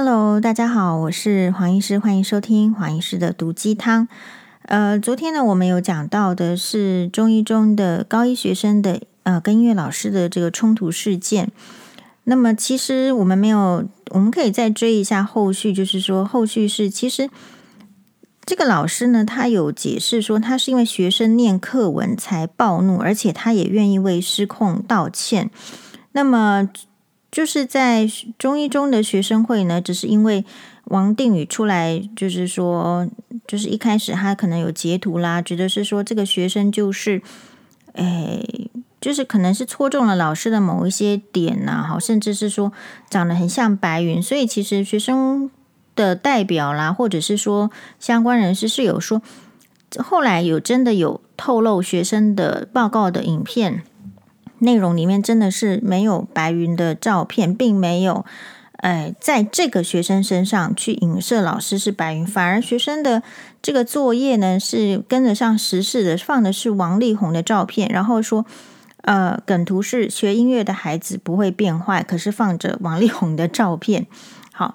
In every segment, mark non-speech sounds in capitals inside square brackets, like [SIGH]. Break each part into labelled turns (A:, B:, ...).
A: Hello，大家好，我是黄医师，欢迎收听黄医师的毒鸡汤。呃，昨天呢，我们有讲到的是中一中的高一学生的呃跟音乐老师的这个冲突事件。那么，其实我们没有，我们可以再追一下后续，就是说后续是其实这个老师呢，他有解释说，他是因为学生念课文才暴怒，而且他也愿意为失控道歉。那么。就是在中一中的学生会呢，只是因为王定宇出来，就是说，就是一开始他可能有截图啦，觉得是说这个学生就是，哎，就是可能是戳中了老师的某一些点呐，哈，甚至是说长得很像白云，所以其实学生的代表啦，或者是说相关人士是有说，后来有真的有透露学生的报告的影片。内容里面真的是没有白云的照片，并没有，呃，在这个学生身上去影射老师是白云，反而学生的这个作业呢是跟得上时事的，放的是王力宏的照片，然后说，呃，梗图是学音乐的孩子不会变坏，可是放着王力宏的照片。好，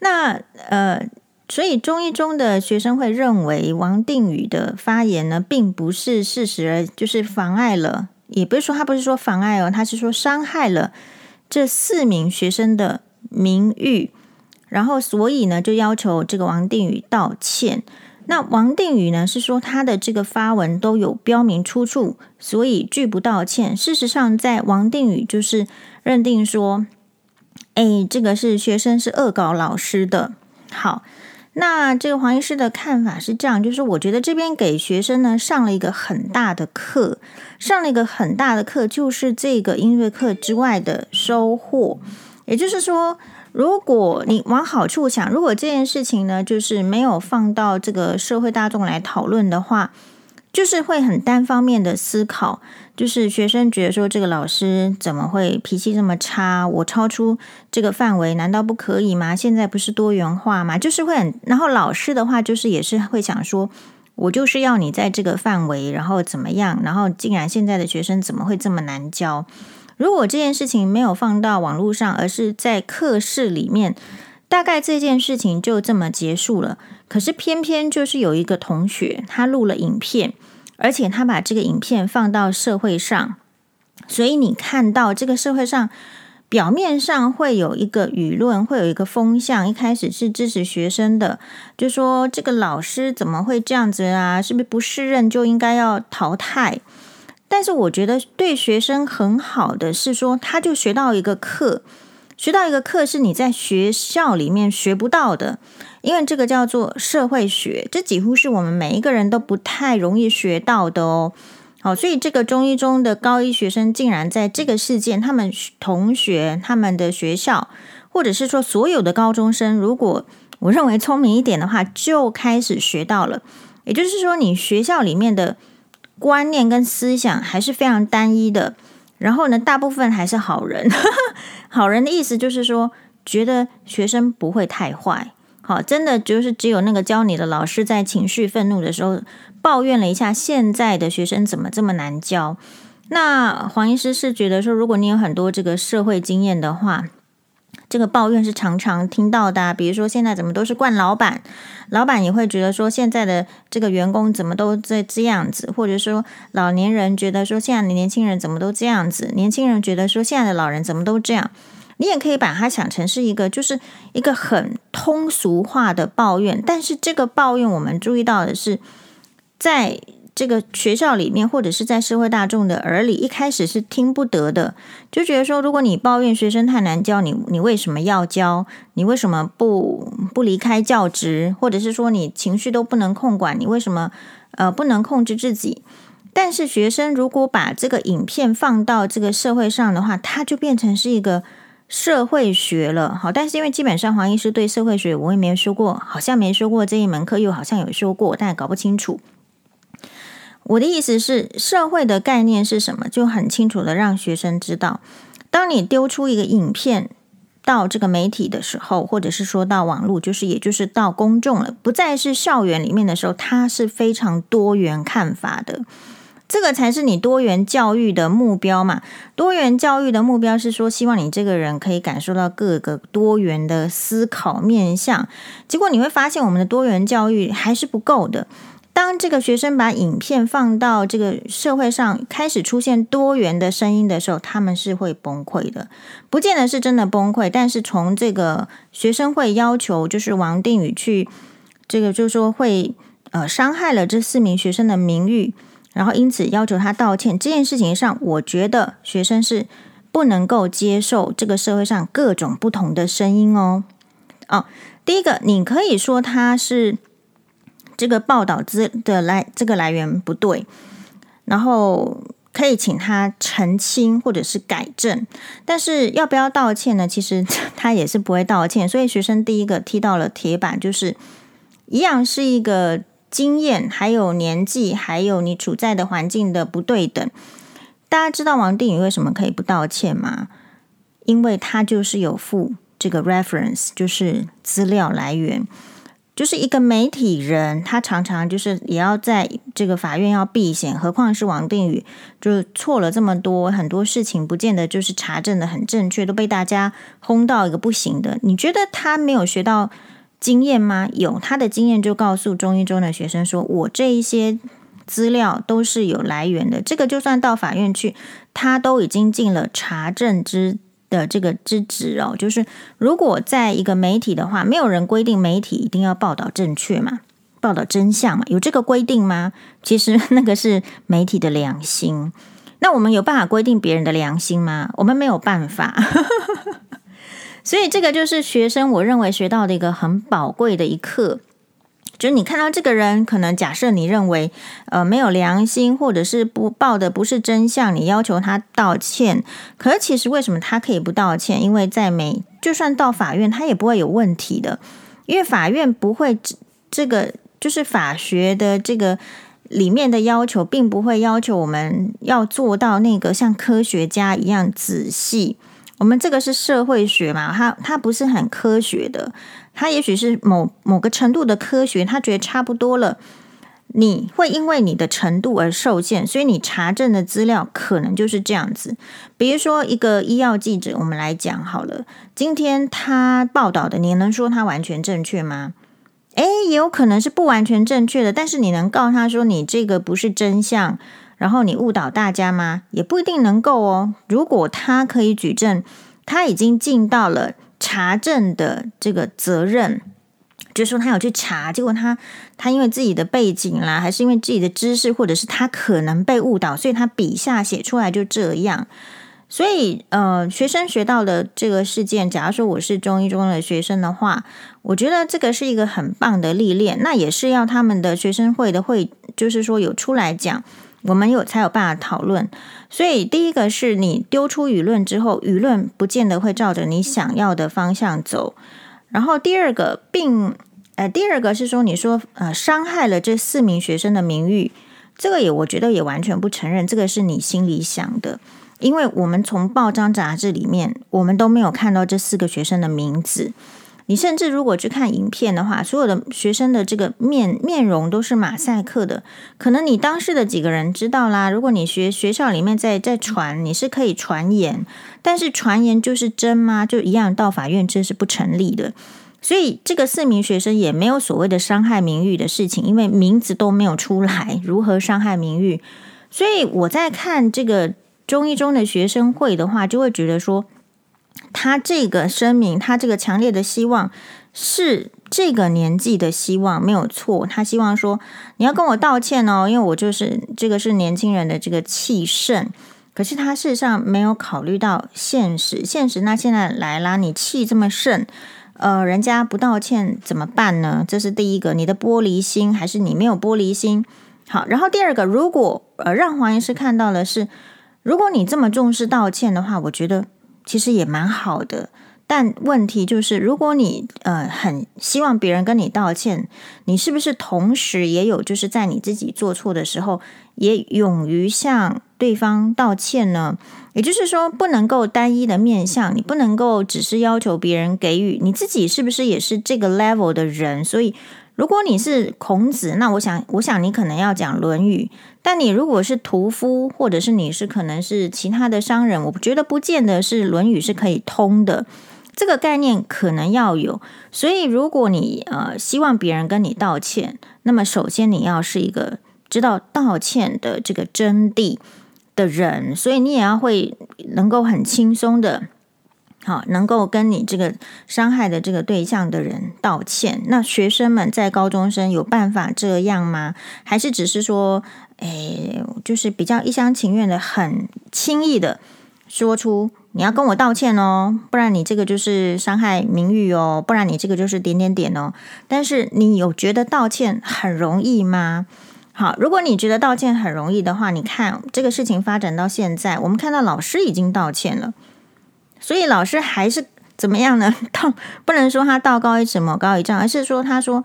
A: 那呃，所以中一中的学生会认为王定宇的发言呢，并不是事实，而就是妨碍了。也不是说他不是说妨碍哦，他是说伤害了这四名学生的名誉，然后所以呢就要求这个王定宇道歉。那王定宇呢是说他的这个发文都有标明出处，所以拒不道歉。事实上，在王定宇就是认定说，哎，这个是学生是恶搞老师的。好。那这个黄医师的看法是这样，就是我觉得这边给学生呢上了一个很大的课，上了一个很大的课，就是这个音乐课之外的收获。也就是说，如果你往好处想，如果这件事情呢，就是没有放到这个社会大众来讨论的话。就是会很单方面的思考，就是学生觉得说这个老师怎么会脾气这么差？我超出这个范围，难道不可以吗？现在不是多元化吗？就是会很，然后老师的话就是也是会想说，我就是要你在这个范围，然后怎么样？然后竟然现在的学生怎么会这么难教？如果这件事情没有放到网络上，而是在课室里面，大概这件事情就这么结束了。可是偏偏就是有一个同学，他录了影片。而且他把这个影片放到社会上，所以你看到这个社会上表面上会有一个舆论，会有一个风向。一开始是支持学生的，就说这个老师怎么会这样子啊？是不是不适任就应该要淘汰？但是我觉得对学生很好的是说，他就学到一个课，学到一个课是你在学校里面学不到的。因为这个叫做社会学，这几乎是我们每一个人都不太容易学到的哦。好，所以这个中一中的高一学生竟然在这个事件，他们同学、他们的学校，或者是说所有的高中生，如果我认为聪明一点的话，就开始学到了。也就是说，你学校里面的观念跟思想还是非常单一的，然后呢，大部分还是好人。[LAUGHS] 好人的意思就是说，觉得学生不会太坏。好，真的就是只有那个教你的老师在情绪愤怒的时候抱怨了一下现在的学生怎么这么难教。那黄医师是觉得说，如果你有很多这个社会经验的话，这个抱怨是常常听到的啊。比如说现在怎么都是惯老板，老板也会觉得说现在的这个员工怎么都这这样子，或者说老年人觉得说现在的年轻人怎么都这样子，年轻人觉得说现在的老人怎么都这样。你也可以把它想成是一个，就是一个很通俗化的抱怨。但是这个抱怨，我们注意到的是，在这个学校里面，或者是在社会大众的耳里，一开始是听不得的，就觉得说，如果你抱怨学生太难教，你你为什么要教？你为什么不不离开教职？或者是说你情绪都不能控管，你为什么呃不能控制自己？但是学生如果把这个影片放到这个社会上的话，它就变成是一个。社会学了，好，但是因为基本上黄医师对社会学我也没有说过，好像没说过这一门课，又好像有说过，但也搞不清楚。我的意思是，社会的概念是什么，就很清楚的让学生知道。当你丢出一个影片到这个媒体的时候，或者是说到网络，就是也就是到公众了，不再是校园里面的时候，它是非常多元看法的。这个才是你多元教育的目标嘛。多元教育的目标是说，希望你这个人可以感受到各个多元的思考面向。结果你会发现，我们的多元教育还是不够的。当这个学生把影片放到这个社会上，开始出现多元的声音的时候，他们是会崩溃的。不见得是真的崩溃，但是从这个学生会要求，就是王定宇去这个，就是说会呃伤害了这四名学生的名誉，然后因此要求他道歉这件事情上，我觉得学生是不能够接受这个社会上各种不同的声音哦。哦，第一个，你可以说他是。这个报道资的来这个来源不对，然后可以请他澄清或者是改正，但是要不要道歉呢？其实 [LAUGHS] 他也是不会道歉，所以学生第一个踢到了铁板，就是一样是一个经验，还有年纪，还有你处在的环境的不对等。大家知道王定宇为什么可以不道歉吗？因为他就是有附这个 reference，就是资料来源。就是一个媒体人，他常常就是也要在这个法院要避嫌，何况是王定宇，就错了这么多，很多事情不见得就是查证的很正确，都被大家轰到一个不行的。你觉得他没有学到经验吗？有，他的经验就告诉中一中的学生说，我这一些资料都是有来源的，这个就算到法院去，他都已经尽了查证之。的这个之职哦，就是如果在一个媒体的话，没有人规定媒体一定要报道正确嘛，报道真相嘛，有这个规定吗？其实 [LAUGHS] 那个是媒体的良心。那我们有办法规定别人的良心吗？我们没有办法。[LAUGHS] 所以这个就是学生我认为学到的一个很宝贵的一课。就是你看到这个人，可能假设你认为，呃，没有良心，或者是不报的不是真相，你要求他道歉。可是其实为什么他可以不道歉？因为在美，就算到法院，他也不会有问题的，因为法院不会这个，就是法学的这个里面的要求，并不会要求我们要做到那个像科学家一样仔细。我们这个是社会学嘛，它它不是很科学的。他也许是某某个程度的科学，他觉得差不多了。你会因为你的程度而受限，所以你查证的资料可能就是这样子。比如说一个医药记者，我们来讲好了，今天他报道的，你能说他完全正确吗？诶，也有可能是不完全正确的，但是你能告他说你这个不是真相，然后你误导大家吗？也不一定能够哦。如果他可以举证，他已经尽到了。查证的这个责任，就是说他有去查，结果他他因为自己的背景啦，还是因为自己的知识，或者是他可能被误导，所以他笔下写出来就这样。所以呃，学生学到的这个事件，假如说我是中一中的学生的话，我觉得这个是一个很棒的历练，那也是要他们的学生会的会，就是说有出来讲。我们有才有办法讨论，所以第一个是你丢出舆论之后，舆论不见得会照着你想要的方向走。然后第二个，并呃，第二个是说，你说呃，伤害了这四名学生的名誉，这个也我觉得也完全不承认，这个是你心里想的，因为我们从报章杂志里面，我们都没有看到这四个学生的名字。你甚至如果去看影片的话，所有的学生的这个面面容都是马赛克的。可能你当时的几个人知道啦。如果你学学校里面在在传，你是可以传言，但是传言就是真吗？就一样到法院这是不成立的。所以这个四名学生也没有所谓的伤害名誉的事情，因为名字都没有出来，如何伤害名誉？所以我在看这个中一中的学生会的话，就会觉得说。他这个声明，他这个强烈的希望是这个年纪的希望，没有错。他希望说，你要跟我道歉哦，因为我就是这个是年轻人的这个气盛。可是他事实上没有考虑到现实，现实那现在来啦，你气这么盛，呃，人家不道歉怎么办呢？这是第一个，你的玻璃心还是你没有玻璃心？好，然后第二个，如果呃让黄医师看到的是，如果你这么重视道歉的话，我觉得。其实也蛮好的，但问题就是，如果你呃很希望别人跟你道歉，你是不是同时也有就是在你自己做错的时候，也勇于向对方道歉呢？也就是说，不能够单一的面向，你不能够只是要求别人给予，你自己是不是也是这个 level 的人？所以，如果你是孔子，那我想，我想你可能要讲《论语》。但你如果是屠夫，或者是你是可能是其他的商人，我觉得不见得是《论语》是可以通的。这个概念可能要有。所以，如果你呃希望别人跟你道歉，那么首先你要是一个知道道歉的这个真谛的人，所以你也要会能够很轻松的。好，能够跟你这个伤害的这个对象的人道歉。那学生们在高中生有办法这样吗？还是只是说，诶，就是比较一厢情愿的，很轻易的说出你要跟我道歉哦，不然你这个就是伤害名誉哦，不然你这个就是点点点哦。但是你有觉得道歉很容易吗？好，如果你觉得道歉很容易的话，你看这个事情发展到现在，我们看到老师已经道歉了。所以老师还是怎么样呢？[LAUGHS] 道不能说他道高一尺，魔高一丈，而是说他说，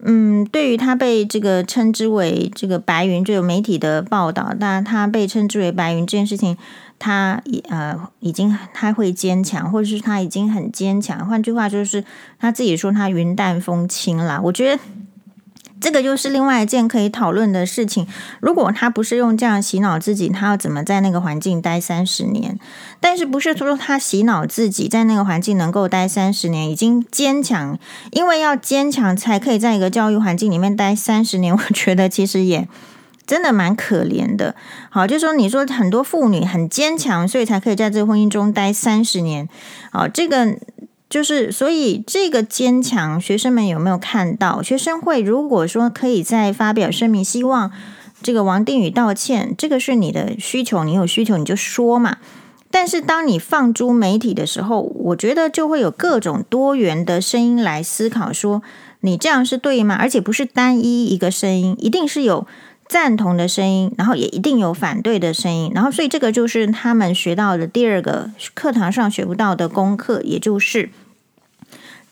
A: 嗯，对于他被这个称之为这个白云，就有媒体的报道，但他被称之为白云这件事情，他呃已经他会坚强，或者是他已经很坚强。换句话就是他自己说他云淡风轻啦。我觉得。这个就是另外一件可以讨论的事情。如果他不是用这样洗脑自己，他要怎么在那个环境待三十年？但是不是说他洗脑自己在那个环境能够待三十年，已经坚强，因为要坚强才可以在一个教育环境里面待三十年。[LAUGHS] 我觉得其实也真的蛮可怜的。好，就说你说很多妇女很坚强，所以才可以在这个婚姻中待三十年。好，这个。就是，所以这个坚强，学生们有没有看到？学生会如果说可以再发表声明，希望这个王定宇道歉，这个是你的需求，你有需求你就说嘛。但是当你放诸媒体的时候，我觉得就会有各种多元的声音来思考，说你这样是对吗？而且不是单一一个声音，一定是有赞同的声音，然后也一定有反对的声音，然后所以这个就是他们学到的第二个课堂上学不到的功课，也就是。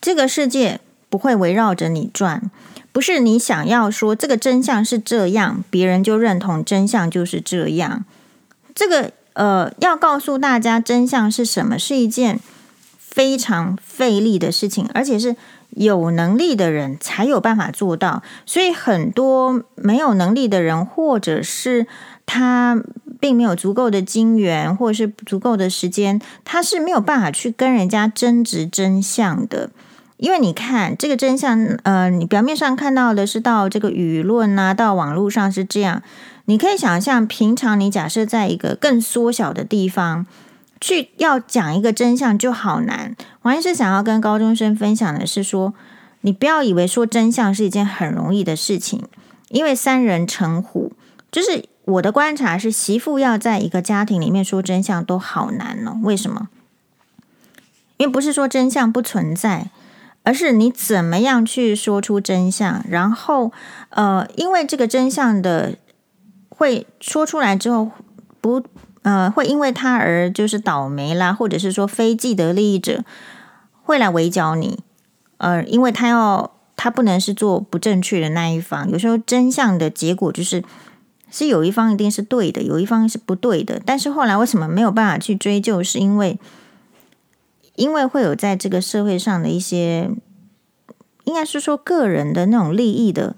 A: 这个世界不会围绕着你转，不是你想要说这个真相是这样，别人就认同真相就是这样。这个呃，要告诉大家真相是什么，是一件非常费力的事情，而且是有能力的人才有办法做到。所以很多没有能力的人，或者是他并没有足够的金源，或者是足够的时间，他是没有办法去跟人家争执真相的。因为你看这个真相，呃，你表面上看到的是到这个舆论啊，到网络上是这样。你可以想象，平常你假设在一个更缩小的地方去要讲一个真相就好难。我还是想要跟高中生分享的是说，你不要以为说真相是一件很容易的事情，因为三人成虎，就是我的观察是，媳妇要在一个家庭里面说真相都好难哦。为什么？因为不是说真相不存在。而是你怎么样去说出真相，然后，呃，因为这个真相的会说出来之后，不，呃，会因为他而就是倒霉啦，或者是说非既得利益者会来围剿你，呃，因为他要他不能是做不正确的那一方，有时候真相的结果就是是有一方一定是对的，有一方是不对的，但是后来为什么没有办法去追究，是因为。因为会有在这个社会上的一些，应该是说个人的那种利益的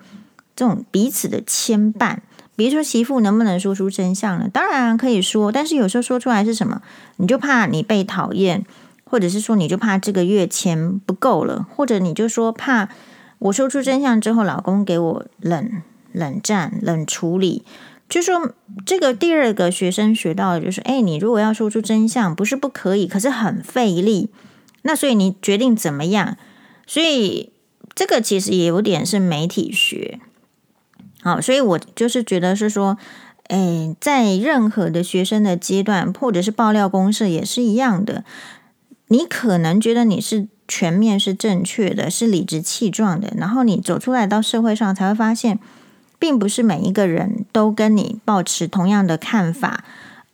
A: 这种彼此的牵绊。比如说媳妇能不能说出真相呢？当然可以说，但是有时候说出来是什么？你就怕你被讨厌，或者是说你就怕这个月钱不够了，或者你就说怕我说出真相之后，老公给我冷冷战、冷处理。就说这个第二个学生学到的就是，哎，你如果要说出真相，不是不可以，可是很费力。那所以你决定怎么样？所以这个其实也有点是媒体学。好，所以我就是觉得是说，哎，在任何的学生的阶段，或者是爆料公社也是一样的。你可能觉得你是全面是正确的，是理直气壮的，然后你走出来到社会上才会发现。并不是每一个人都跟你抱持同样的看法，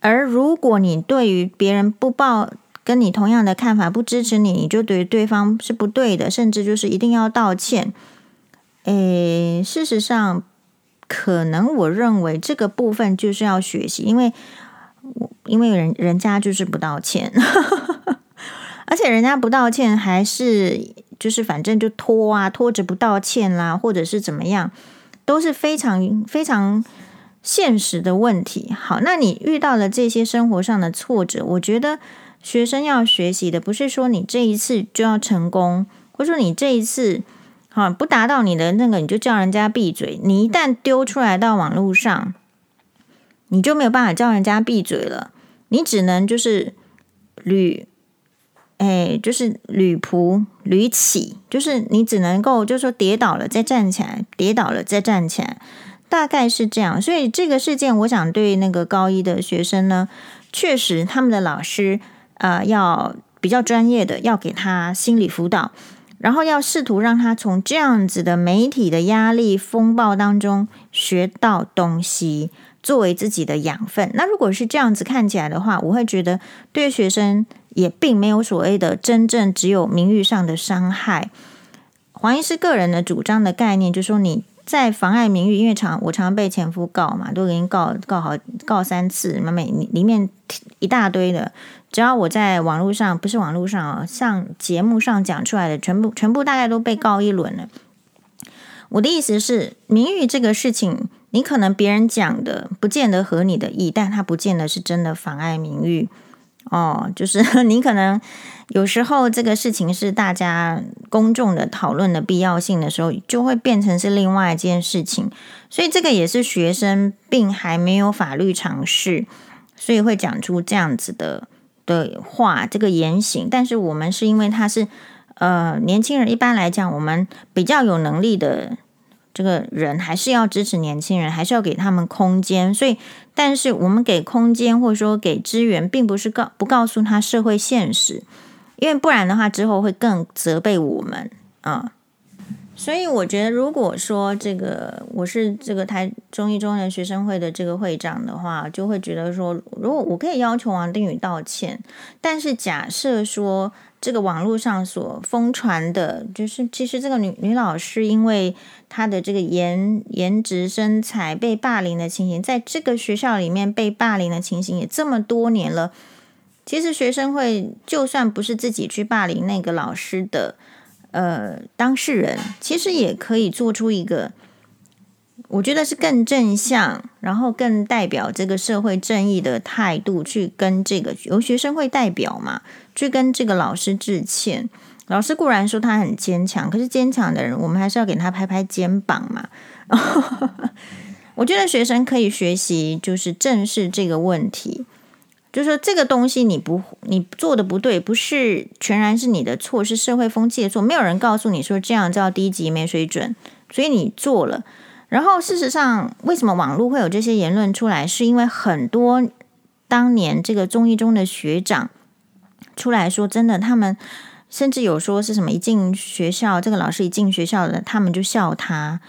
A: 而如果你对于别人不抱跟你同样的看法，不支持你，你就对对方是不对的，甚至就是一定要道歉。诶，事实上，可能我认为这个部分就是要学习，因为因为人人家就是不道歉，[LAUGHS] 而且人家不道歉还是就是反正就拖啊，拖着不道歉啦，或者是怎么样，都是非常非常现实的问题。好，那你遇到了这些生活上的挫折，我觉得学生要学习的不是说你这一次就要成功，或者说你这一次好不达到你的那个，你就叫人家闭嘴。你一旦丢出来到网络上，你就没有办法叫人家闭嘴了，你只能就是屡。哎，就是屡仆屡起，就是你只能够，就是说跌倒了再站起来，跌倒了再站起来，大概是这样。所以这个事件，我想对那个高一的学生呢，确实他们的老师呃要比较专业的，要给他心理辅导，然后要试图让他从这样子的媒体的压力风暴当中学到东西，作为自己的养分。那如果是这样子看起来的话，我会觉得对学生。也并没有所谓的真正只有名誉上的伤害。黄医师个人的主张的概念，就是说你在妨碍名誉，因为常我常被前夫告嘛，都已经告告好告三次，每里面一大堆的，只要我在网络上不是网络上啊，像节目上讲出来的，全部全部大概都被告一轮了。我的意思是，名誉这个事情，你可能别人讲的不见得合你的意，但他不见得是真的妨碍名誉。哦，就是 [LAUGHS] 你可能有时候这个事情是大家公众的讨论的必要性的时候，就会变成是另外一件事情。所以这个也是学生并还没有法律常识，所以会讲出这样子的的话，这个言行。但是我们是因为他是呃年轻人，一般来讲，我们比较有能力的。这个人还是要支持年轻人，还是要给他们空间。所以，但是我们给空间或者说给资源，并不是告不告诉他社会现实，因为不然的话，之后会更责备我们啊。所以我觉得，如果说这个我是这个台中一中的学生会的这个会长的话，就会觉得说，如果我可以要求王定宇道歉，但是假设说这个网络上所疯传的，就是其实这个女女老师因为他的这个颜颜值身材被霸凌的情形，在这个学校里面被霸凌的情形也这么多年了，其实学生会就算不是自己去霸凌那个老师的。呃，当事人其实也可以做出一个，我觉得是更正向，然后更代表这个社会正义的态度，去跟这个由学生会代表嘛，去跟这个老师致歉。老师固然说他很坚强，可是坚强的人，我们还是要给他拍拍肩膀嘛。[LAUGHS] 我觉得学生可以学习，就是正视这个问题。就是说，这个东西你不你做的不对，不是全然是你的错，是社会风气的错。没有人告诉你说这样叫低级没水准，所以你做了。然后事实上，为什么网络会有这些言论出来？是因为很多当年这个中一中的学长出来说，真的，他们甚至有说是什么一进学校，这个老师一进学校的，他们就笑他。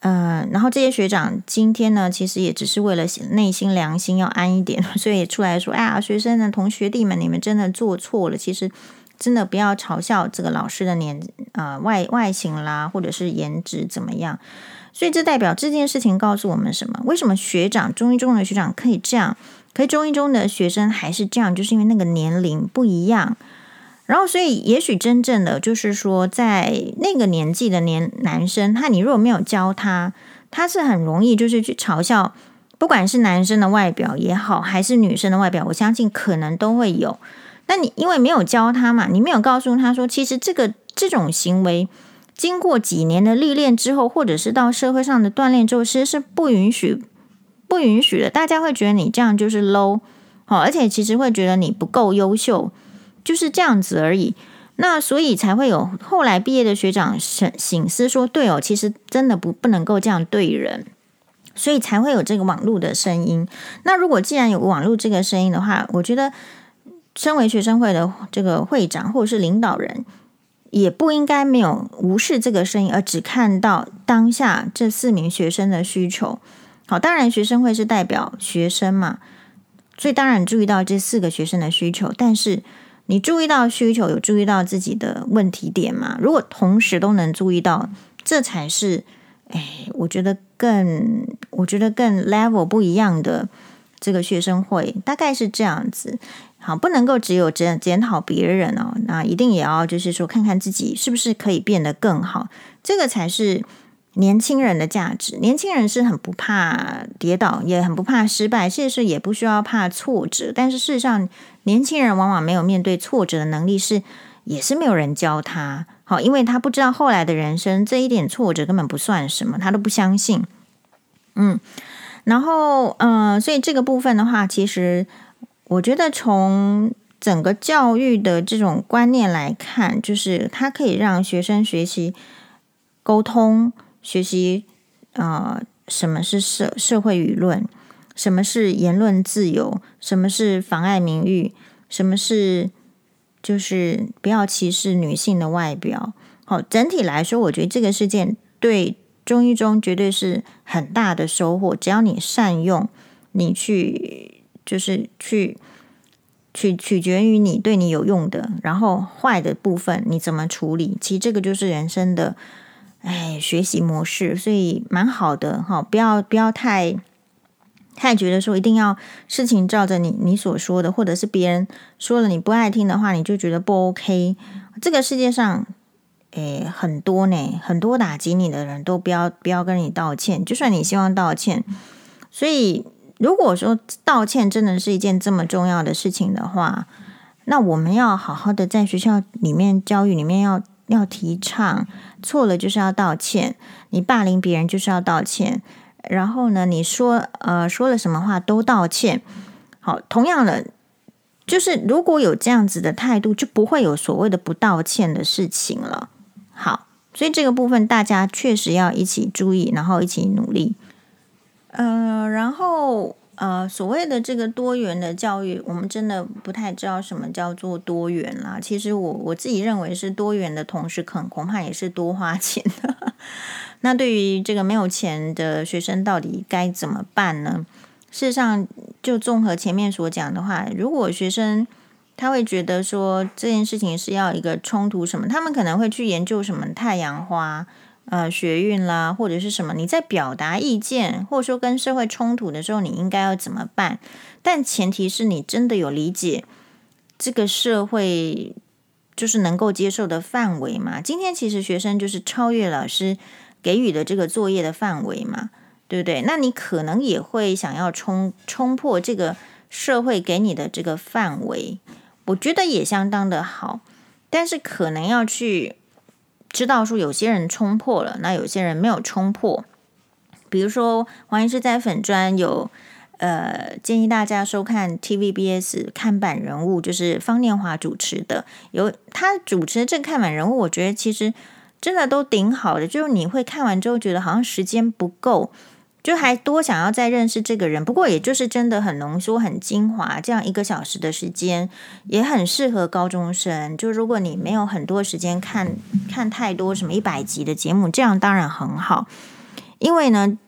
A: 呃，然后这些学长今天呢，其实也只是为了内心良心要安一点，[LAUGHS] 所以出来说：“哎呀，学生的同学弟们，你们真的做错了。其实真的不要嘲笑这个老师的年呃外外形啦，或者是颜值怎么样。”所以这代表这件事情告诉我们什么？为什么学长中一中的学长可以这样，可中一中的学生还是这样？就是因为那个年龄不一样。然后，所以也许真正的就是说，在那个年纪的年男生，他你如果没有教他，他是很容易就是去嘲笑，不管是男生的外表也好，还是女生的外表，我相信可能都会有。那你因为没有教他嘛，你没有告诉他说，其实这个这种行为，经过几年的历练之后，或者是到社会上的锻炼之后，其实是不允许不允许的。大家会觉得你这样就是 low，好，而且其实会觉得你不够优秀。就是这样子而已，那所以才会有后来毕业的学长省省思说，对哦，其实真的不不能够这样对人，所以才会有这个网络的声音。那如果既然有网络这个声音的话，我觉得身为学生会的这个会长或者是领导人，也不应该没有无视这个声音，而只看到当下这四名学生的需求。好，当然学生会是代表学生嘛，所以当然注意到这四个学生的需求，但是。你注意到需求，有注意到自己的问题点吗？如果同时都能注意到，这才是，哎，我觉得更，我觉得更 level 不一样的这个学生会，大概是这样子。好，不能够只有检检讨别人哦，那一定也要就是说看看自己是不是可以变得更好，这个才是年轻人的价值。年轻人是很不怕跌倒，也很不怕失败，其实也不需要怕挫折。但是事实上，年轻人往往没有面对挫折的能力，是也是没有人教他。好，因为他不知道后来的人生，这一点挫折根本不算什么，他都不相信。嗯，然后嗯、所以这个部分的话，其实我觉得从整个教育的这种观念来看，就是它可以让学生学习沟通，学习啊、呃，什么是社社会舆论，什么是言论自由，什么是妨碍名誉，什么是。就是不要歧视女性的外表。好，整体来说，我觉得这个事件对中一中绝对是很大的收获。只要你善用，你去就是去取取决于你对你有用的，然后坏的部分你怎么处理？其实这个就是人生的哎学习模式，所以蛮好的哈。不要不要太。太觉得说一定要事情照着你你所说的，或者是别人说了你不爱听的话，你就觉得不 OK。这个世界上，诶，很多呢，很多打击你的人都不要不要跟你道歉，就算你希望道歉。所以，如果说道歉真的是一件这么重要的事情的话，那我们要好好的在学校里面教育里面要要提倡，错了就是要道歉，你霸凌别人就是要道歉。然后呢，你说呃说了什么话都道歉。好，同样的，就是如果有这样子的态度，就不会有所谓的不道歉的事情了。好，所以这个部分大家确实要一起注意，然后一起努力。呃，然后呃，所谓的这个多元的教育，我们真的不太知道什么叫做多元啦。其实我我自己认为是多元的同时，可能恐怕也是多花钱的。[LAUGHS] 那对于这个没有钱的学生，到底该怎么办呢？事实上，就综合前面所讲的话，如果学生他会觉得说这件事情是要一个冲突什么，他们可能会去研究什么太阳花、呃学运啦，或者是什么。你在表达意见或者说跟社会冲突的时候，你应该要怎么办？但前提是你真的有理解这个社会就是能够接受的范围嘛。今天其实学生就是超越老师。给予的这个作业的范围嘛，对不对？那你可能也会想要冲冲破这个社会给你的这个范围，我觉得也相当的好。但是可能要去知道说，有些人冲破了，那有些人没有冲破。比如说黄医师在粉专有呃建议大家收看 TVBS 看板人物，就是方念华主持的，有他主持的这个看板人物，我觉得其实。真的都挺好的，就是你会看完之后觉得好像时间不够，就还多想要再认识这个人。不过也就是真的很浓缩、很精华，这样一个小时的时间也很适合高中生。就如果你没有很多时间看看太多什么一百集的节目，这样当然很好。因为呢，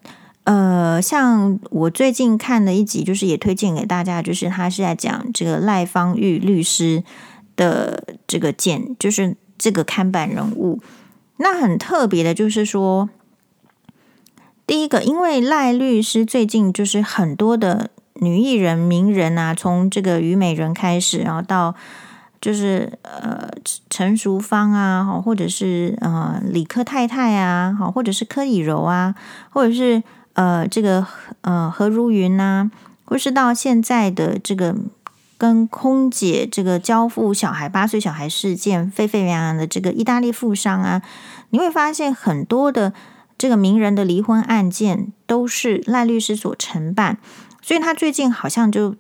A: 呃，像我最近看的一集，就是也推荐给大家，就是他是在讲这个赖芳玉律师的这个简，就是这个看板人物。那很特别的，就是说，第一个，因为赖律师最近就是很多的女艺人、名人啊，从这个虞美人开始，然后到就是呃陈淑芳啊，或者是呃李科太太啊，好，或者是柯以柔啊，或者是呃这个呃何如云呐，或是到现在的这个。跟空姐这个交付小孩八岁小孩事件沸沸扬扬的这个意大利富商啊，你会发现很多的这个名人的离婚案件都是赖律师所承办，所以他最近好像就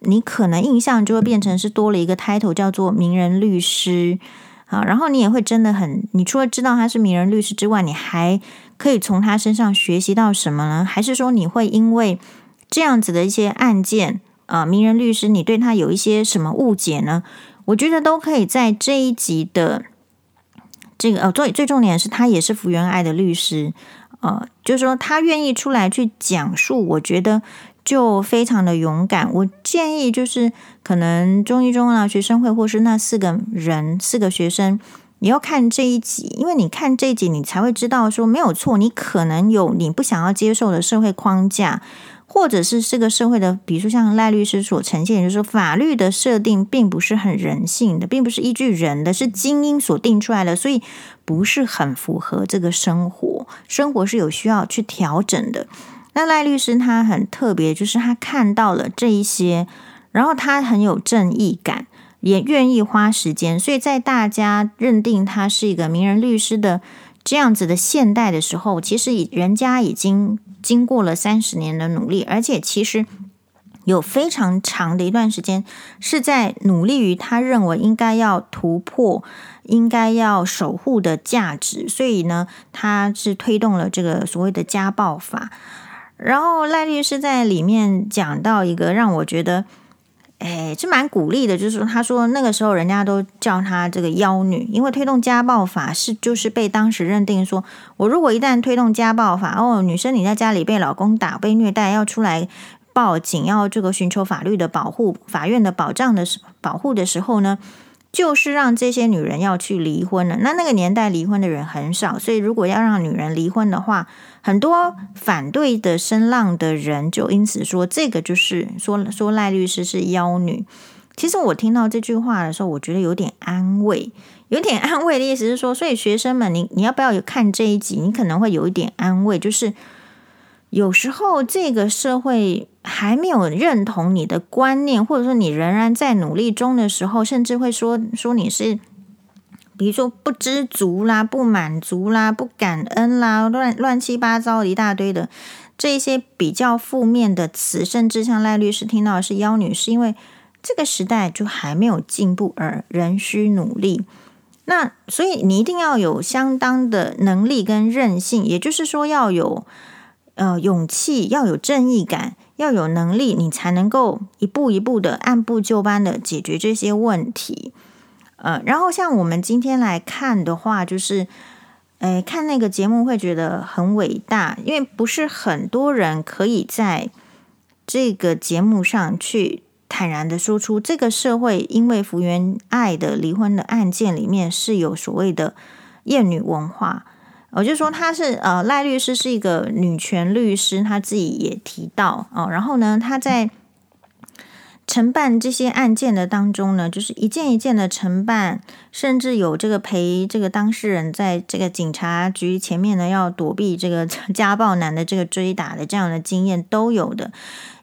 A: 你可能印象就会变成是多了一个 title 叫做名人律师啊，然后你也会真的很，你除了知道他是名人律师之外，你还可以从他身上学习到什么呢？还是说你会因为这样子的一些案件？啊，名人律师，你对他有一些什么误解呢？我觉得都可以在这一集的这个呃，最最重点是，他也是福原爱的律师，呃，就是说他愿意出来去讲述，我觉得就非常的勇敢。我建议就是，可能中一中啊学生会或是那四个人四个学生，你要看这一集，因为你看这一集，你才会知道说没有错，你可能有你不想要接受的社会框架。或者是这个社会的，比如说像赖律师所呈现，就是法律的设定并不是很人性的，并不是依据人的，是精英所定出来的，所以不是很符合这个生活。生活是有需要去调整的。那赖律师他很特别，就是他看到了这一些，然后他很有正义感，也愿意花时间，所以在大家认定他是一个名人律师的这样子的现代的时候，其实已人家已经。经过了三十年的努力，而且其实有非常长的一段时间是在努力于他认为应该要突破、应该要守护的价值，所以呢，他是推动了这个所谓的家暴法。然后赖律师在里面讲到一个让我觉得。哎，这蛮鼓励的，就是说，他说那个时候人家都叫他这个妖女，因为推动家暴法是就是被当时认定说，我如果一旦推动家暴法，哦，女生你在家里被老公打、被虐待，要出来报警，要这个寻求法律的保护、法院的保障的保护的时候呢，就是让这些女人要去离婚了。那那个年代离婚的人很少，所以如果要让女人离婚的话，很多反对的声浪的人就因此说，这个就是说说赖律师是妖女。其实我听到这句话的时候，我觉得有点安慰，有点安慰的意思是说，所以学生们，你你要不要看这一集？你可能会有一点安慰，就是有时候这个社会还没有认同你的观念，或者说你仍然在努力中的时候，甚至会说说你是。比如说不知足啦、不满足啦、不感恩啦，乱乱七八糟一大堆的这些比较负面的词，甚至像赖律师听到的是妖女，是因为这个时代就还没有进步，而仍需努力。那所以你一定要有相当的能力跟韧性，也就是说要有呃勇气，要有正义感，要有能力，你才能够一步一步的按部就班的解决这些问题。呃，然后像我们今天来看的话，就是，诶，看那个节目会觉得很伟大，因为不是很多人可以在这个节目上去坦然的说出，这个社会因为福原爱的离婚的案件里面是有所谓的厌女文化。我就说他是呃赖律师是一个女权律师，他自己也提到哦，然后呢他在。承办这些案件的当中呢，就是一件一件的承办，甚至有这个陪这个当事人在这个警察局前面呢，要躲避这个 [LAUGHS] 家暴男的这个追打的这样的经验都有的。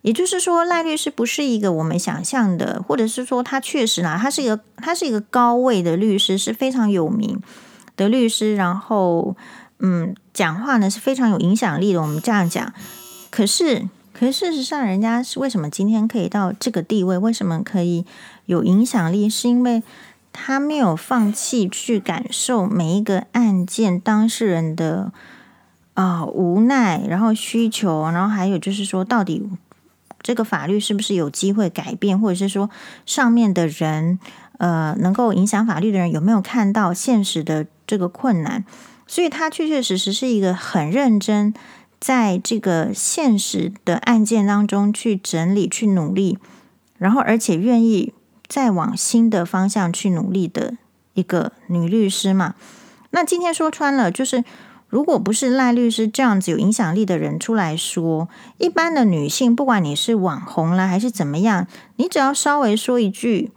A: 也就是说，赖律师不是一个我们想象的，或者是说他确实呢，他是一个他是一个高位的律师，是非常有名的律师，然后嗯，讲话呢是非常有影响力的。我们这样讲，可是。可是事实上，人家是为什么今天可以到这个地位？为什么可以有影响力？是因为他没有放弃去感受每一个案件当事人的啊、无奈，然后需求，然后还有就是说，到底这个法律是不是有机会改变，或者是说上面的人呃能够影响法律的人有没有看到现实的这个困难？所以他确确实实是一个很认真。在这个现实的案件当中去整理、去努力，然后而且愿意再往新的方向去努力的一个女律师嘛。那今天说穿了，就是如果不是赖律师这样子有影响力的人出来说，一般的女性，不管你是网红啦还是怎么样，你只要稍微说一句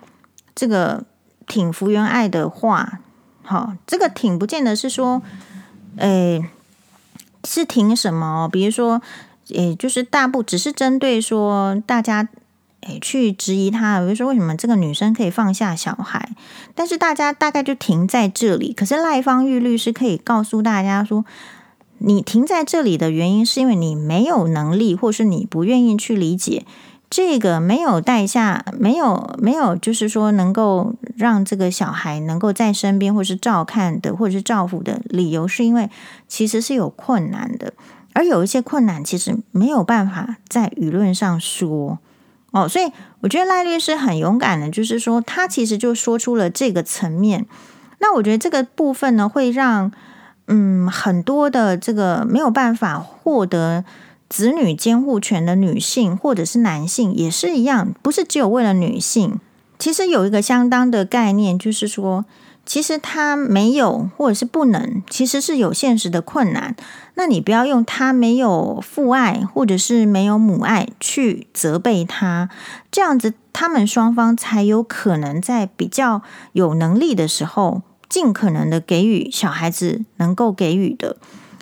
A: 这个挺福原爱的话，好，这个挺不见得是说，诶。是停什么？比如说，诶，就是大部只是针对说大家，诶，去质疑他，比如说为什么这个女生可以放下小孩，但是大家大概就停在这里。可是赖芳玉律师可以告诉大家说，你停在这里的原因是因为你没有能力，或是你不愿意去理解。这个没有带下，没有没有，就是说能够让这个小孩能够在身边，或是照看的，或者是照顾的理由，是因为其实是有困难的，而有一些困难其实没有办法在舆论上说哦，所以我觉得赖律师很勇敢的，就是说他其实就说出了这个层面。那我觉得这个部分呢，会让嗯很多的这个没有办法获得。子女监护权的女性或者是男性也是一样，不是只有为了女性。其实有一个相当的概念，就是说，其实他没有，或者是不能，其实是有现实的困难。那你不要用他没有父爱，或者是没有母爱去责备他，这样子他们双方才有可能在比较有能力的时候，尽可能的给予小孩子能够给予的。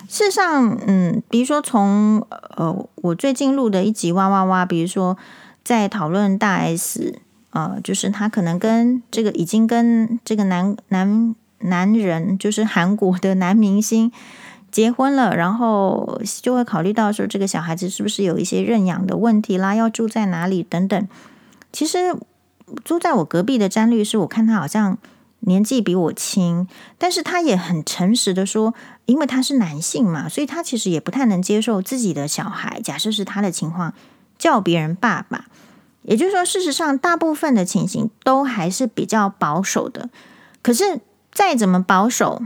A: 事实上，嗯，比如说从呃，我最近录的一集哇哇哇，比如说在讨论大 S。呃，就是他可能跟这个已经跟这个男男男人，就是韩国的男明星结婚了，然后就会考虑到说这个小孩子是不是有一些认养的问题啦，要住在哪里等等。其实住在我隔壁的詹律师，我看他好像年纪比我轻，但是他也很诚实的说，因为他是男性嘛，所以他其实也不太能接受自己的小孩，假设是他的情况，叫别人爸爸。也就是说，事实上，大部分的情形都还是比较保守的。可是，再怎么保守，